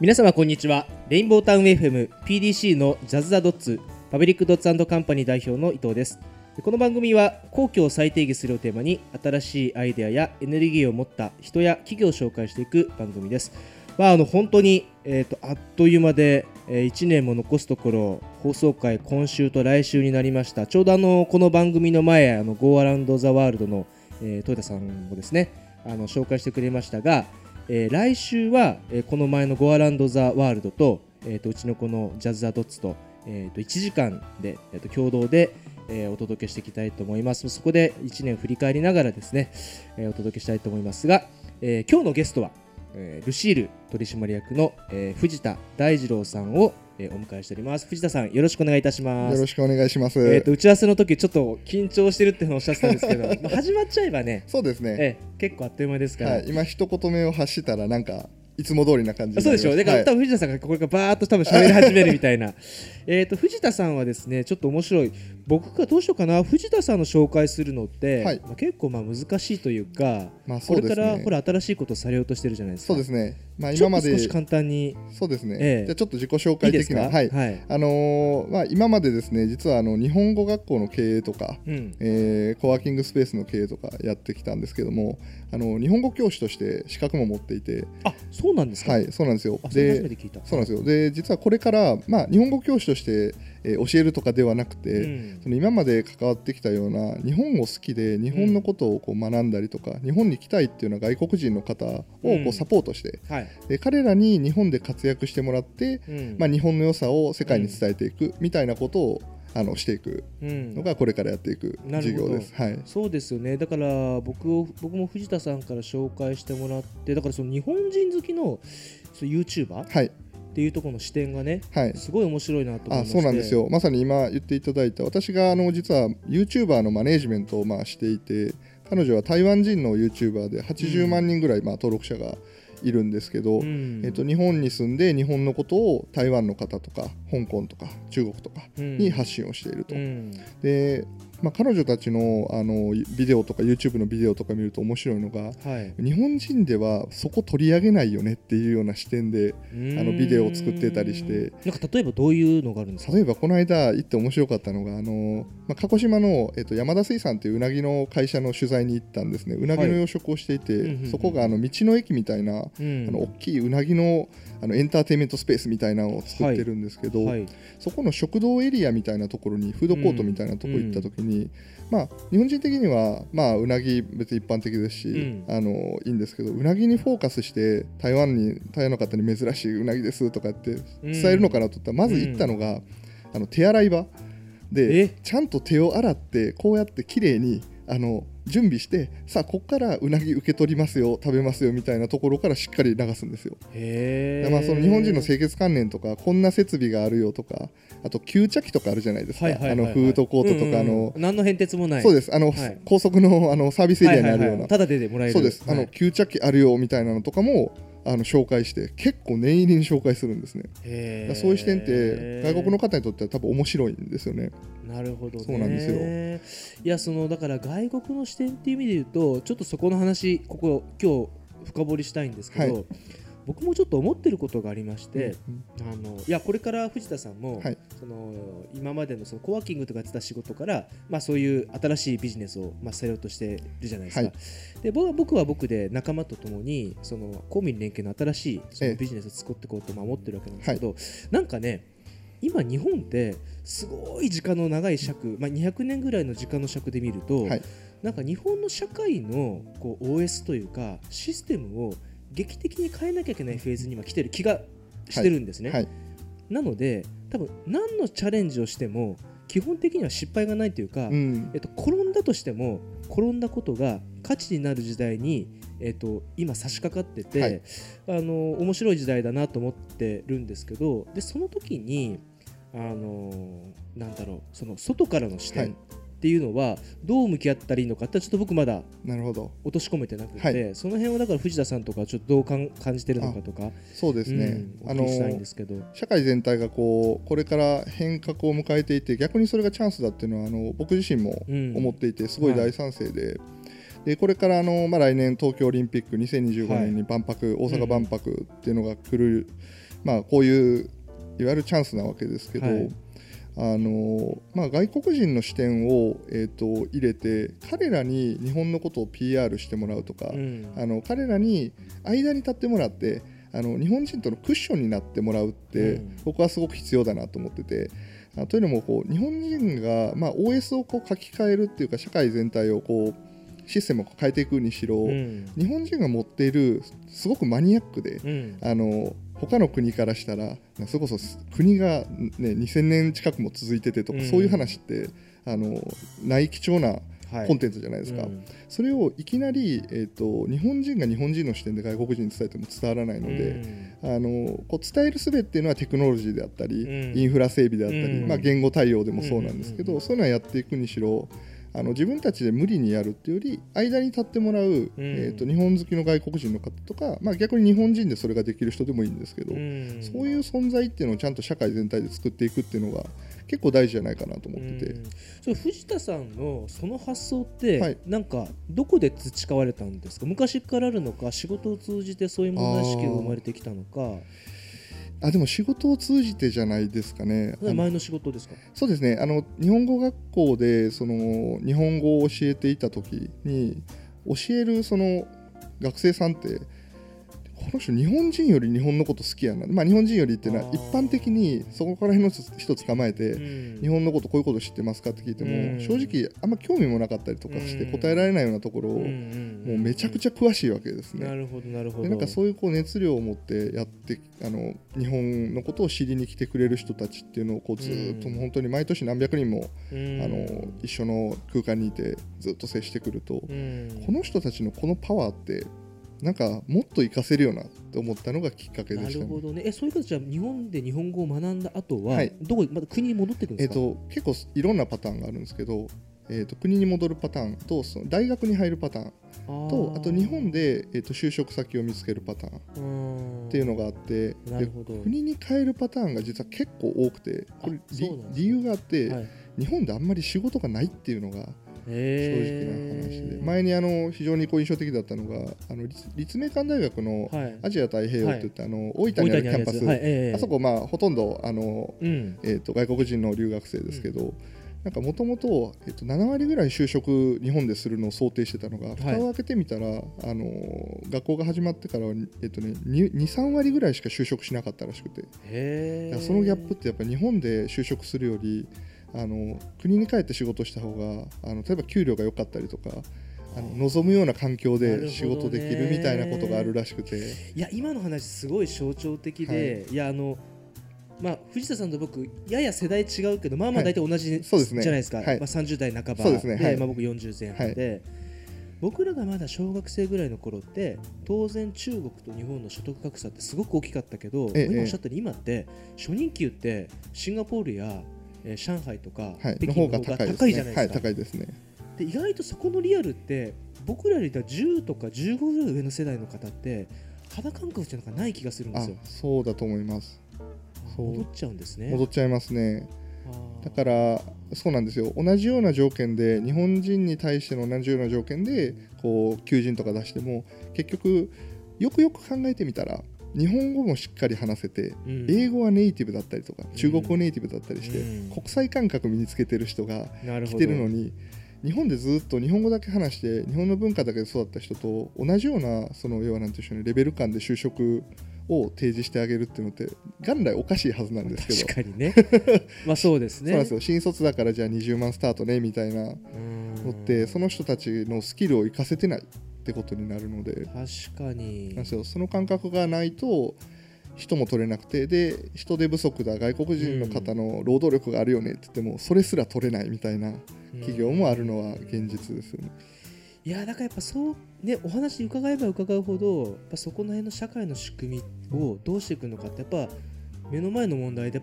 皆様こんにちは。レインボータウン FM PDC のジャズ・ザ・ドッツパブリック・ドッツカンパニー代表の伊藤です。この番組は皇居を再定義するをテーマに新しいアイデアやエネルギーを持った人や企業を紹介していく番組です。まあ、あの本当に、えーと、あっという間で、えー、1年も残すところ放送回今週と来週になりました。ちょうどあのこの番組の前あの Go Around the World の、えー、豊田さんもですねあの紹介してくれましたが、えー、来週は、えー、この前のゴアランド・ザ・ワールドと,、えーと、うちのこのジャズ・ザ・ドッツと,、えーと、1時間で、えーと、共同で、えー、お届けしていきたいと思います。そこで1年振り返りながらですね、えー、お届けしたいと思いますが、えー、今日のゲストはえー、ルシール取締役の、えー、藤田大二郎さんを、えー、お迎えしております。藤田さんよろしくお願いいたします。よろしくお願いします。えっ、と打ち合わせの時ちょっと緊張してるっておっしゃってたんですけど まあ始まっちゃえばねそうですね、えー、結構あっという間ですから、はい、今一言目を発したらなんかいつも通りな感じそうでしょうだから、はい、多分藤田さんがこれからバーっと多分喋り始めるみたいな。えと藤田さんはですねちょっと面白い僕がどうしようかな藤田さんの紹介するのって、はい、まあ、結構まあ難しいというか、まあ、これからほら新しいことをされようとしてるじゃないですか。そうですね。まあ、今まで少し簡単に。そうですね、ええ、じゃちょっと自己紹介的な。はい、はい、あのー、まあ、今までですね実はあの日本語学校の経営とか、うん、えー、コワーキングスペースの経営とかやってきたんですけどもあの日本語教師として資格も持っていて。あそうなんですか？はいそうなんですよ。でそうなんですよ。で実はこれから、まあ、日本語教師としてえー、教えるとかではなくて、うん、その今まで関わってきたような日本を好きで日本のことをこう学んだりとか、うん、日本に来たいっていうような外国人の方をこうサポートして、はい、で彼らに日本で活躍してもらって、まあ、日本の良さを世界に伝えていくみたいなことを、あのしていくのがこれからやっていく事業です、はい、そうですよね。だから僕を僕も藤田さんから紹介してもらってだからその日本人好きのそ YouTuber、はい、っていうところの視点がね、はい、すごい面白いなと思いまそうなんですよ。まさに今言っていただいた私があの実は YouTuber のマネージメントをまあしていて彼女は台湾人の YouTuber で80万人ぐらいまあ登録者がいるんですけど、うん、えっと、日本に住んで日本のことを台湾の方とか香港とか中国とかに発信をしていると。うん、でまあ、彼女たちのあのビデオとか YouTube のビデオとか見ると面白いのが、はい、日本人ではそこ取り上げないよねっていうような視点であのビデオを作ってたりして。なんか例えばどういうのがあるんですか？例えばこの間行って面白かったのがあの、まあ、鹿児島の、えっと、山田水産っていううなぎの会社の取材に行ったんですね。うなぎの養殖をしていて、はい、そこがあの道の駅みたいな、うん、あの大きいうなぎのあのエンターテインメントスペースみたいなのを作ってるんですけど、はい。はい、そこの食堂エリアみたいなところにフードコートみたいなところ行った時に、うん、まあ、日本人的には、まあ、うなぎ別に一般的ですし、うん、あのいいんですけどうなぎにフォーカスして台湾に台湾の方に珍しいうなぎですとかって伝えるのかなと思ったら、まず行ったのが、あの手洗い場でちゃんと手を洗ってこうやって綺麗にあの準備してさあここからうなぎ受け取りますよ食べますよみたいなところからしっかり流すんですよ。へまあ、その日本人の清潔観念とかこんな設備があるよとかあと吸着器とかあるじゃないですか、あのフードコートとか、あの何の変哲もない。そうです。あの、はい、高速のあのサービスエリアにあるような、ただでもらえる。そうです、あの吸着器あるよみたいなのとかもあの紹介して結構念入りに紹介するんですね。そういう視点って外国の方にとっては多分面白いんですよねなるほど、そうなんですよ。いやそのだから外国の視点っていう意味で言うとちょっとそこの話ここ今日深掘りしたいんですけど、はい。僕もちょっと思ってることがありまして、うんあのいやこれから藤田さんも、はい、その今までのそのコワーキングとかやってた仕事から、まあ、そういう新しいビジネスを、まあ、されようとしてるじゃないですか、はい、で僕は僕で仲間とともにその公民連携の新しいそのビジネスを作っていこうと思ってるわけなんですけど、はい、なんかね今日本ってすごい時間の長い尺、まあ、200年ぐらいの時間の尺で見ると、はい、なんか日本の社会のこう OS というかシステムを劇的に変えなきゃいけないフェーズに今来てる気がしてるんですね、はい。はい、なので多分何のチャレンジをしても基本的には失敗がないというか、うん、えっと、転んだとしても転んだことが価値になる時代に、えっと、今差し掛かってて、はい、あの面白い時代だなと思ってるんですけどでその時にあのなんだろうその外からの視点っていうのはどう向き合ったらいいのかってちょっと僕まだなるほど。落とし込めてなくて、はい、その辺はだから藤田さんとかちょっとどうかん感じてるのかとかそうですね、うん、あの社会全体がこうこれから変革を迎えていて逆にそれがチャンスだっていうのはあの僕自身も思っていてすごい大賛成で。はいでこれからあの、まあ、来年東京オリンピック2025年に万博、はい、大阪万博っていうのが来るまあ、こういういわゆるチャンスなわけですけど、はい、あのまあ、外国人の視点を、えーと、入れて彼らに日本のことを PR してもらうとか、うん、あの彼らに間に立ってもらってあの日本人とのクッションになってもらうって、うん、僕はすごく必要だなと思ってて。あというのもこう日本人が、まあ、OS をこう書き換えるっていうか社会全体をこうシステムを変えていくにしろ、うん、日本人が持っているすごくマニアックで、うん、あの他の国からしたらそれこそ国が、ね、2000年近くも続いててとか、うん、そういう話ってあのない貴重なコンテンツじゃないですか、はいうん、それをいきなり、えーと、日本人が日本人の視点で外国人に伝えても伝わらないので、うん、あのこう伝えるすべっていうのはテクノロジーであったり、うん、インフラ整備であったり、まあ、言語対応でもそうなんですけど、そういうのはやっていくにしろあの自分たちで無理にやるっていうより間に立ってもらう、うん、えーと、日本好きの外国人の方とか、まあ、逆に日本人でそれができる人でもいいんですけど、うん、そういう存在っていうのをちゃんと社会全体で作っていくっていうのが結構大事じゃないかなと思ってて、それ藤田さんのその発想って、はい、なんかどこで培われたんですか？昔からあるのか仕事を通じてそういう問題意識が生まれてきたのか。あでも仕事を通じてじゃないですかね。前の仕事ですか？そうですねあの日本語学校でその日本語を教えていた時に教えるその学生さんってこの人日本人より日本のこと好きやな、まあ、日本人よりっていうのは一般的にそこから辺の人捕まえて、うん、日本のことこういうこと知ってますかって聞いても、うん、正直あんま興味もなかったりとかして答えられないようなところを、もうめちゃくちゃ詳しいわけですね。なるほどなるほど。でなんかそういうこう熱量を持ってやってあの日本のことを知りに来てくれる人たちっていうのをこうずっと本当に毎年何百人も、あの一緒の空間にいてずっと接してくると、この人たちのこのパワーってなんかもっと活かせるよなって思ったのがきっかけでした、ね、なるほどね。えそういう形は日本で日本語を学んだ後は、はい、どこまた国に戻ってくるんですか、えーと、結構いろんなパターンがあるんですけど、えーと、国に戻るパターンとその大学に入るパターンとあと日本で、えーと、就職先を見つけるパターンっていうのがあって国に変えるパターンが実は結構多くてこれ理由があって、はい、日本であんまり仕事がないっていうのが正直な話で。前にあの非常にこう印象的だったのがあの立命館大学のアジア太平洋っていって、あの大分にあるキャンパス、あそこまあほとんどあの、えー、と外国人の留学生ですけど、なんかもともと7割ぐらい就職日本でするのを想定してたのが蓋を開けてみたら、あの学校が始まってからは、えっとね、23割ぐらいしか就職しなかったらしくて。そのギャップってやっぱ日本で就職するよりあの国に帰って仕事した方があの例えば給料が良かったりとかあの望むような環境で仕事できるみたいなことがあるらしくて。いや今の話すごい象徴的で、はい、いやあのまあ、藤田さんと僕やや世代違うけどまあまあ大体同じ、はい、じゃないですか、はい、まあ、30代半ば。で、ね。はい、まあ、僕40前半で、僕らがまだ小学生ぐらいの頃って当然中国と日本の所得格差ってすごく大きかったけど、ええ、今おっしゃったように今って初任給ってシンガポールやえー、上海とか、はい、北京の方が高いじゃないですか。はい、高いですねで意外とそこのリアルって僕らより10とか15ぐらい上の世代の方って肌感覚じゃない気がするんですよ。そうだと思います。戻っちゃうんですね。戻っちゃいますね。だからそうなんですよ同じような条件で日本人に対しての同じような条件でこう求人とか出しても結局よくよく考えてみたら日本語もしっかり話せて、うん、英語はネイティブだったりとか中国語ネイティブだったりして、うん、国際感覚身につけてる人が来てるのに日本でずっと日本語だけ話して日本の文化だけで育った人と同じようなその要は何て言うんでしょうねレベル感で就職を提示してあげるっていうのって元来おかしいはずなんですけど。確かにね。まあそうですね。そうなんですよ。新卒だからじゃあ20万スタートねみたいなのってその人たちのスキルを生かせてないってことになるので。確かに。なんよその感覚がないと人も取れなくてで人手不足だ外国人の方の労働力があるよねって言っても、それすら取れないみたいな企業もあるのは現実ですよね。いやだからやっぱそうねお話伺えば伺うほどやっぱそこの辺の社会の仕組みをどうしていくのかってやっぱ目の前の問題で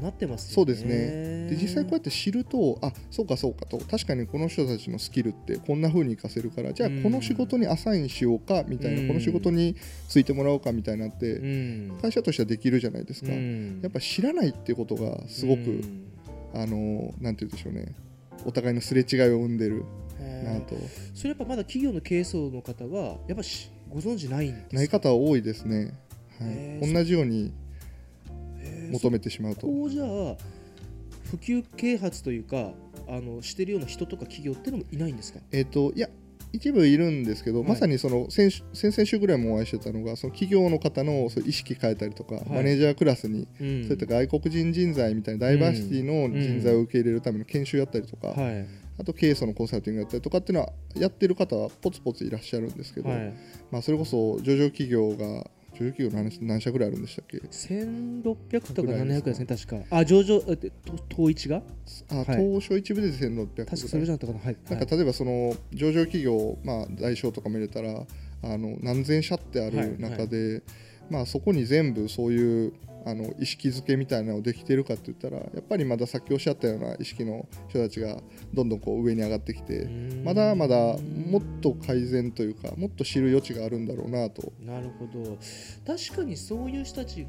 なってます、ね、そうですね。で実際こうやって知るとあそうかそうかと。確かにこの人たちのスキルってこんな風に活かせるからじゃあこの仕事にアサインしようかみたいな、この仕事についてもらおうかみたいなって、会社としてはできるじゃないですか、やっぱ知らないってことがすごく、あのなんて言うんでしょうね。お互いのすれ違いを生んでるなと。それやっぱまだ企業の経営層の方はやっぱご存知ないんですか？ない方は多いですね、はい、同じように求めてしまうと。こうじゃあ普及啓発というかあのしてるような人とか企業っていうのもいないんですか？えっ、といや一部いるんですけど、はい、まさにその先先々週ぐらいもお会いしてたのがその企業の方のそう意識変えたりとか、はい、マネージャークラスに、うん、そういった外国人人材みたいなダイバーシティの人材を受け入れるための研修やったりとか、はい、あと経営層のコンサルティングやったりとかっていうのはやってる方はポツポツいらっしゃるんですけど、まあ、それこそ上場企業が上場企業の話何社ぐらいあるんでしたっけ？1600とか700ですね確か。あ上場統一が？あ、はい、東証一部で1600確かそれじゃなかったかな。はい。なんか例えばその上場企業まあ代償とかも入れたらあの何千社ってある中で、まあそこに全部そういうあの意識づけみたいなのできてるかって言ったらやっぱりまださっきおっしゃったような意識の人たちがどんどんこう上に上がってきてまだまだもっと改善というかもっと知る余地があるんだろうなと。なるほど。確かにそういう人たちが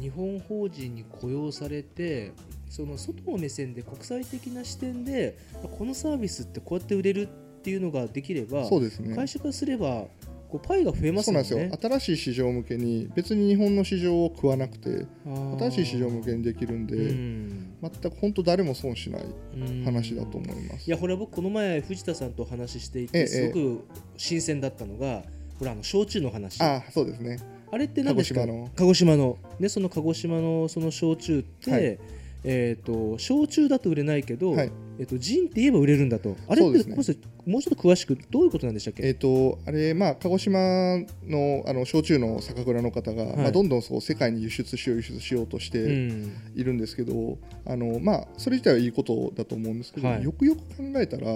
日本法人に雇用されてその外の目線で国際的な視点でこのサービスってこうやって売れるっていうのができればそうです、ね、会社からすればこうパイが増えます、ね、そうなんですよ。新しい市場向けに別に日本の市場を食わなくて新しい市場向けにできるんで、ん、全く本当誰も損しない話だと思います。いやこれは僕この前藤田さんとお話ししていてすごく新鮮だったのがこれあの焼酎の話。あそうですね。あれって何ですか？鹿児島の。鹿児島の、ね、その鹿児島のその焼酎って、はいえーと、焼酎だと売れないけど、はい、えーと、ジンって言えば売れるんだと。あれって、ね、もうちょっと詳しくどういうことなんでしたっけ、えーと、あれ、まあ、鹿児島のあの焼酎の酒蔵の方が、はい、まあ、どんどんそう世界に輸出しよう輸出しようとしているんですけど、うん、あのまあ、それ自体はいいことだと思うんですけど、はい、よくよく考えたら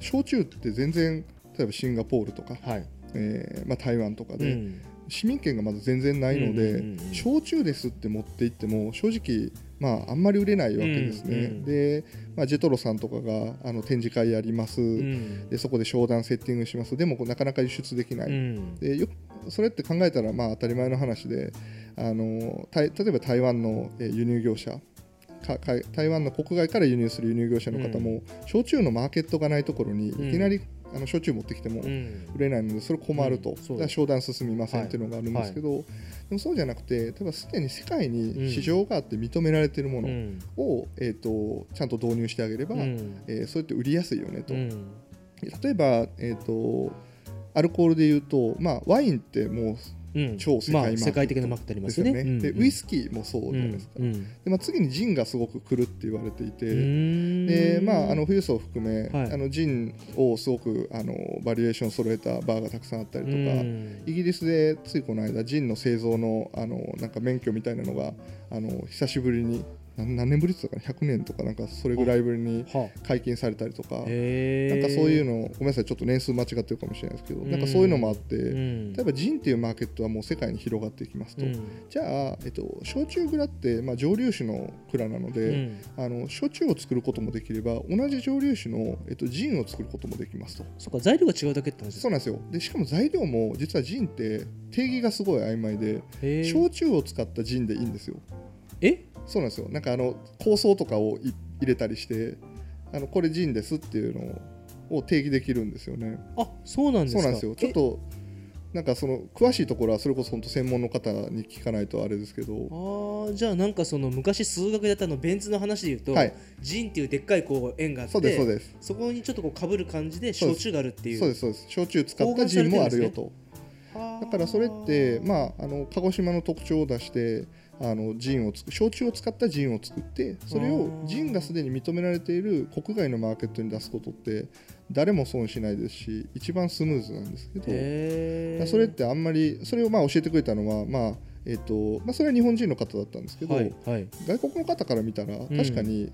焼酎って全然例えばシンガポールとか、はい。えーまあ、台湾とかで、うん。市民権がまだ全然ないので、焼酎ですって持って行っても正直まあ、あんまり売れないわけですね。うんうん、で、まあ、ジェトロさんとかがあの展示会やります、うん、でそこで商談セッティングします。でもなかなか輸出できない、うん、でよそれって考えたらまあ当たり前の話であの例えば台湾の輸入業者台湾の国外から輸入する輸入業者の方も、焼酎のマーケットがないところにいきなりあの焼酎持ってきても売れないのでそれ困ると、うん、商談進みませんっていうのがあるんですけど、でもそうじゃなくて例えばすでに世界に市場があって認められているものを、えーと、ちゃんと導入してあげれば、うん、えー、そうやって売りやすいよねと。例えば、えーと、アルコールでいうと、まあ、ワインってもう超世界,、まあ、世界的なマーケットありますよね。ね。でウイスキーもそうじゃないですか。でまあ、次にジンがすごく来るって言われていてで、まあ、あの富裕層を含め、はい、あのジンをすごくあのバリエーション揃えたバーがたくさんあったりとかイギリスでついこの間ジンの製造のあのなんか免許みたいなのがあの久しぶりに何年ぶりって言ったかな100年とかなんかそれぐらいぶりに解禁されたりとか。なんかそういうのごめんなさいちょっと年数間違ってるかもしれないですけどなんかそういうのもあって例えばジンっていうマーケットはもう世界に広がっていきますと。じゃあ、えっと、焼酎蔵って、まあ、蒸留酒の蔵なのであの焼酎を作ることもできれば同じ蒸留酒の、えっと、ジンを作ることもできますと。そうか材料が違うだけって話そうなんですよ。でしかも材料も実はジンって定義がすごい曖昧で焼酎を使ったジンでいいんですよえ？そうなんですよ。なんかあの構想とかを入れたりしてあのこれジンですっていうのを定義できるんですよね。あそうなんですか。そうなんですよ。ちょっとなんかその詳しいところはそれこそ本当専門の方に聞かないとあれですけど。あじゃあなんかその昔数学やったのベン図の話でいうと、はい、ジンっていうでっかいこう円があってそうですそうです。そこにちょっとこうかぶる感じで焼酎があるっていう。そうですそうです。焼酎使ったジンもあるよと、だからそれってまああの鹿児島の特徴を出してあのジンを焼酎を使ったジンを作ってそれをジンがすでに認められている国外のマーケットに出すことって誰も損しないですし一番スムーズなんですけどそれってあんまりそれをまあ教えてくれたのはまあえーとまあ、それは日本人の方だったんですけど、はいはい、外国の方から見たら確かに、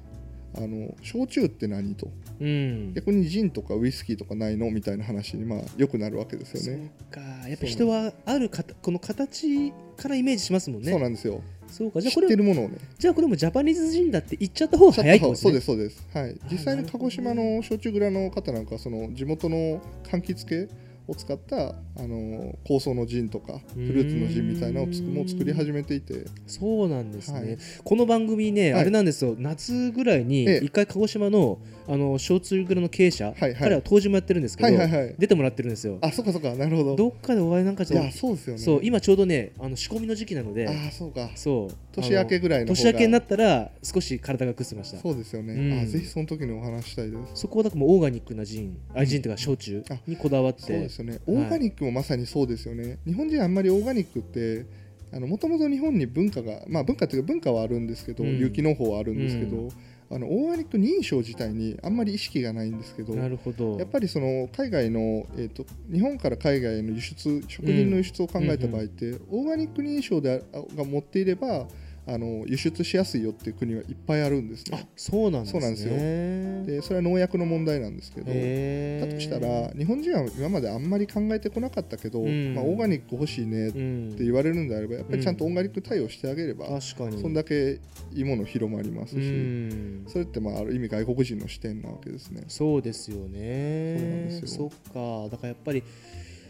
うん、あの焼酎って何と、うん、逆にジンとかウイスキーとかないのみたいな話にまあよくなるわけですよね。そうか。やっぱ人はあるかこの形からイメージしますもんね。そうなんですよそうか。じゃあこれ知ってるものをね。じゃあこれもジャパニーズ人だって言っちゃった方が早いってことですね。そうですそうです。はい。実際に鹿児島の焼酎蔵の方なんかその地元の柑橘系を使ったあの香草のジンとかフルーツのジンみたいなのをつもう作り始めていて。そうなんですね、はい、この番組ね、はい、あれなんですよ。夏ぐらいに一回鹿児島のあの小通蔵の経営者、はいはい、彼は当時もやってるんですけど、はいはいはい、出てもらってるんですよ。あそうかそうかなるほど。どっかでお会いなんかいやそうですよね。そう今ちょうどねあの仕込みの時期なので。あそうか。そう。年明けぐらいの年明けになったら少し体が崩せました。そうですよね、うん、あぜひその時にお話したいです。そこはだからもうオーガニックなジンあジンというか焼酎にこだわってですよね。オーガニックもまさにそうですよね、日本人あんまりオーガニックってもともと日本に文化がまあ文化というか文化はあるんですけど、うん、有機農法はあるんですけど、うん。あのオーガニック認証自体にあんまり意識がないんですけどなるほど。やっぱりその海外の、えーと、日本から海外への輸出食品の輸出を考えた場合って、うん、オーガニック認証でが持っていればあの輸出しやすいよっていう国はいっぱいあるんですね。そうなんですね。ですよ。でそれは農薬の問題なんですけど、だとしたら日本人は今まであんまり考えてこなかったけど、うん、まあオーガニック欲しいねって言われるんであれば、やっぱりちゃんとオーガニック対応してあげれば、うん、確かにそんだけいいもの広まりますし、うん、それってまあある意味外国人の視点なわけですね。そうですよね。そっか。だからやっぱり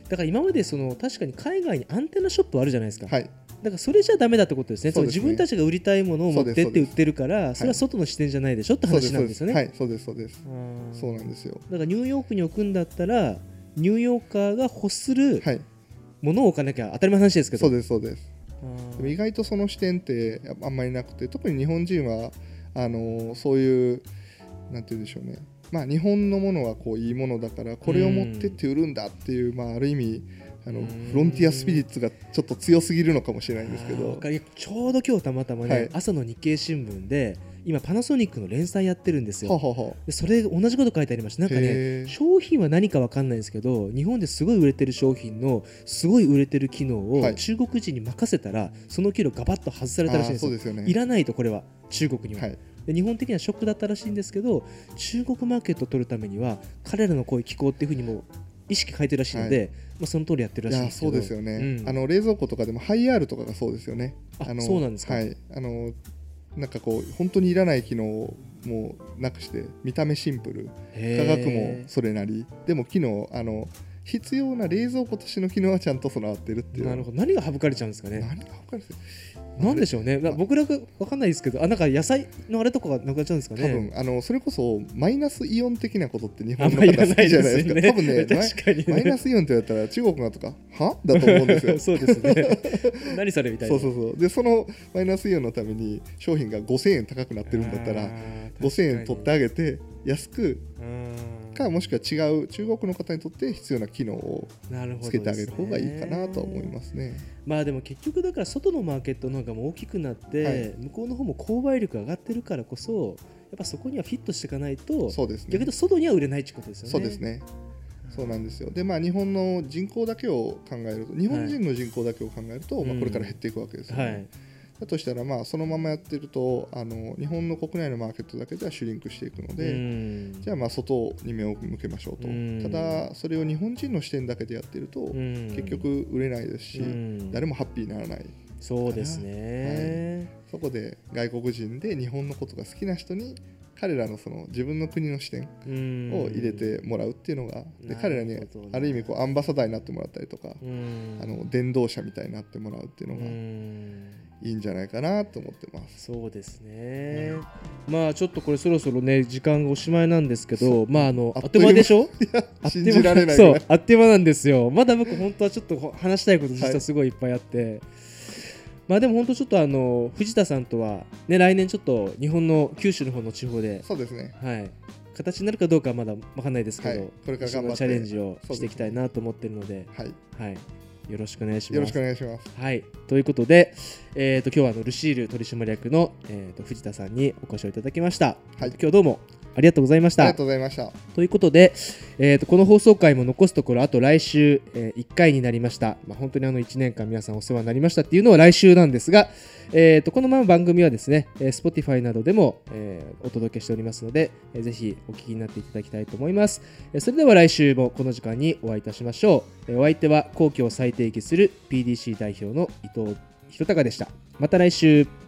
だから今までその確かに海外にアンテナショップあるじゃないですか。はい。だからそれじゃだめだってことですね、すね自分たちが売りたいものを持ってって売ってるから、それは外の視点じゃないでしょって話なんですよね。はい、そうです、そうです。そうなんですよ。だからニューヨークに置くんだったら、ニューヨーカーが欲するものを置かなきゃ当たり前の話ですけど。そうです、そうです。意外とその視点ってあんまりなくて、特に日本人はあのそういうなんて言うんでしょうね。まあ、日本のものはこういいものだからこれを持ってって売るんだっていう、まあ、ある意味あのフロンティアスピリッツがちょっと強すぎるのかもしれないんですけど。ちょうど今日たまたまね、はい、朝の日経新聞で今パナソニックの連載やってるんですよ。はははでそれ同じこと書いてありました。なんかね商品は何か分かんないんですけど日本ですごい売れてる商品のすごい売れてる機能を中国人に任せたら、はい、その機能ガバッと外されたらしいんですよ。ですよね、いらないとこれは中国には。はい。で日本的にはショックだったらしいんですけど中国マーケットを取るためには彼らのこういうっていうふうにも意識変えてるらしいので、はい、まあ、その通りやってるらしいんですけど。そうですよね、うん、あの冷蔵庫とかでもハイアールとかがそうですよね。あのそうなんですか、はい、あのなんかこう本当にいらない機能をもうなくして見た目シンプル。価格もそれなり。でも機能あの必要な冷蔵庫としての機能はちゃんと備わってるっていう。なるほど。何が省かれちゃうんですかね？何が省かれてなんでしょうね、僕らが分かんないですけど、あなんか野菜のあれとかがなくなっちゃうんですかね。多分あのそれこそマイナスイオン的なことって日本の方好きじゃないですか。多分ね ね、マイナスイオンって言ったら中国がとかは？だと思うんですよ。そうですね。何それみたいな。そうそうそう。でそのマイナスイオンのために商品が5000円高くなってるんだったら5000円取ってあげて安く。かもしくは違う中国の方にとって必要な機能をつけてあげる方がいいかなと思いますね。まあでも結局だから外のマーケットの方がも大きくなって、はい、向こうの方も購買力上がってるからこそやっぱそこにはフィットしていかないとそうです、ね、逆に外には売れないってことですよね。そうですね。そうなんですよ。でまあ日本の人口だけを考えると日本人の人口だけを考えると、はい、まあ、これから減っていくわけですよね。はいだとしたらまあそのままやってるとあの日本の国内のマーケットだけではシュリンクしていくのでじゃあまあ外に目を向けましょうと。ただそれを日本人の視点だけでやってると結局売れないですし誰もハッピーにならない。そうですね、はい、そこで外国人で日本のことが好きな人に彼らのその自分の国の視点を入れてもらうっていうのがで彼らにある意味こうアンバサダーになってもらったりとかあの伝道者みたいになってもらうっていうのがいいんじゃないかなと思ってます。そうですね、うん、まあちょっとこれそろそろね時間がおしまいなんですけどまああのあっという間。でしょ？信じられないそうあっという間なんですよ。まだ僕本当はちょっと話したいこと実はすごいいっぱいあって、はいまあでも本当ちょっとあの藤田さんとはね来年ちょっと日本の九州の方の地方でそうですね。はい。形になるかどうかはまだ分かんないですけど、はい、これからチャレンジをしていきたいなと思ってるので、はい、はい、よろしくお願いします。よろしくお願いします。はい、ということで、えーと、今日はあのルシール取締役の、えーと、藤田さんにお越しをいただきました。はい、今日どうもありがとうございました。ありがとうございました。ということで、えーと、この放送回も残すところあと来週、えー、1回になりました。まあ、本当にあの1年間皆さんお世話になりましたっていうのは来週なんですが、えー、とこのまま番組はですね、えー、Spotify などでも、えー、お届けしておりますので、えー、ぜひお聞きになっていただきたいと思います。えー、それでは来週もこの時間にお会いいたしましょう。えー、お相手は皇居を再定義する PDC 代表の伊藤弘隆でした。また来週。